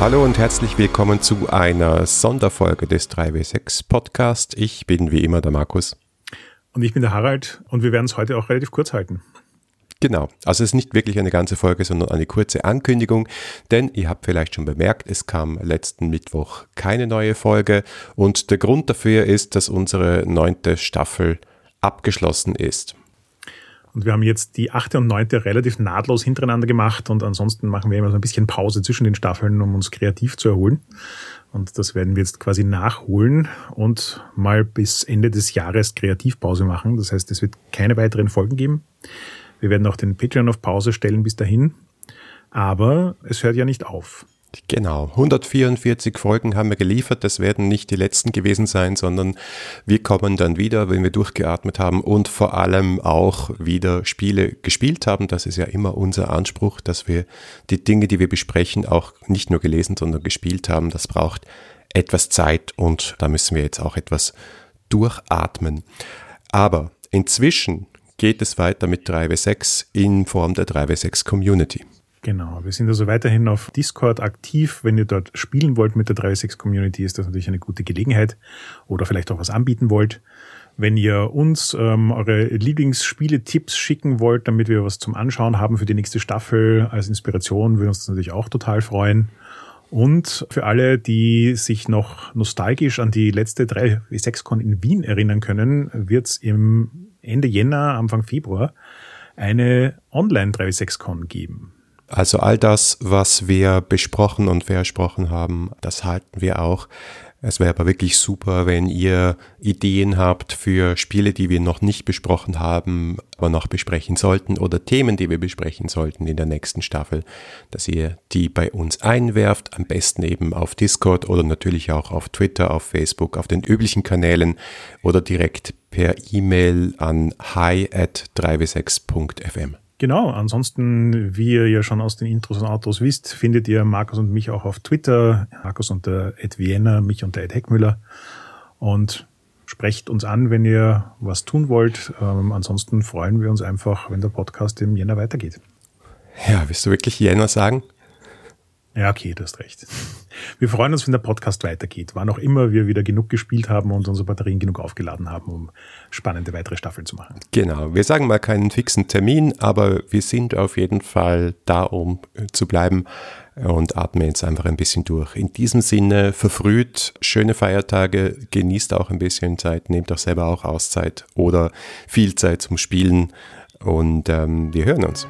Hallo und herzlich willkommen zu einer Sonderfolge des 3W6 Podcast. Ich bin wie immer der Markus. Und ich bin der Harald und wir werden es heute auch relativ kurz halten. Genau, also es ist nicht wirklich eine ganze Folge, sondern eine kurze Ankündigung, denn ihr habt vielleicht schon bemerkt, es kam letzten Mittwoch keine neue Folge und der Grund dafür ist, dass unsere neunte Staffel abgeschlossen ist. Und wir haben jetzt die achte und neunte relativ nahtlos hintereinander gemacht und ansonsten machen wir immer so ein bisschen Pause zwischen den Staffeln, um uns kreativ zu erholen. Und das werden wir jetzt quasi nachholen und mal bis Ende des Jahres Kreativpause machen. Das heißt, es wird keine weiteren Folgen geben. Wir werden auch den Patreon auf Pause stellen bis dahin. Aber es hört ja nicht auf. Genau, 144 Folgen haben wir geliefert. Das werden nicht die letzten gewesen sein, sondern wir kommen dann wieder, wenn wir durchgeatmet haben und vor allem auch wieder Spiele gespielt haben. Das ist ja immer unser Anspruch, dass wir die Dinge, die wir besprechen, auch nicht nur gelesen, sondern gespielt haben. Das braucht etwas Zeit und da müssen wir jetzt auch etwas durchatmen. Aber inzwischen geht es weiter mit 3W6 in Form der 3W6 Community. Genau, wir sind also weiterhin auf Discord aktiv. Wenn ihr dort spielen wollt mit der 36 Community, ist das natürlich eine gute Gelegenheit oder vielleicht auch was anbieten wollt. Wenn ihr uns ähm, eure Lieblingsspiele-Tipps schicken wollt, damit wir was zum Anschauen haben für die nächste Staffel als Inspiration, würde uns das natürlich auch total freuen. Und für alle, die sich noch nostalgisch an die letzte 3W6-Con in Wien erinnern können, wird es im Ende Jänner, Anfang Februar eine Online 3W6-Con geben. Also all das, was wir besprochen und versprochen haben, das halten wir auch. Es wäre aber wirklich super, wenn ihr Ideen habt für Spiele, die wir noch nicht besprochen haben, aber noch besprechen sollten oder Themen, die wir besprechen sollten in der nächsten Staffel, dass ihr die bei uns einwerft, am besten eben auf Discord oder natürlich auch auf Twitter, auf Facebook, auf den üblichen Kanälen oder direkt per E-Mail an hi at 3w6.fm. Genau, ansonsten, wie ihr ja schon aus den Intros und Autos wisst, findet ihr Markus und mich auch auf Twitter, Markus unter Ed Vienna, mich unter Ed Heckmüller und sprecht uns an, wenn ihr was tun wollt. Ähm, ansonsten freuen wir uns einfach, wenn der Podcast im Jänner weitergeht. Ja, willst du wirklich Jänner sagen? Ja, okay, du hast recht. Wir freuen uns, wenn der Podcast weitergeht, wann auch immer wir wieder genug gespielt haben und unsere Batterien genug aufgeladen haben, um spannende weitere Staffeln zu machen. Genau, wir sagen mal keinen fixen Termin, aber wir sind auf jeden Fall da, um zu bleiben und atmen jetzt einfach ein bisschen durch. In diesem Sinne, verfrüht, schöne Feiertage, genießt auch ein bisschen Zeit, nehmt auch selber auch Auszeit oder viel Zeit zum Spielen und ähm, wir hören uns.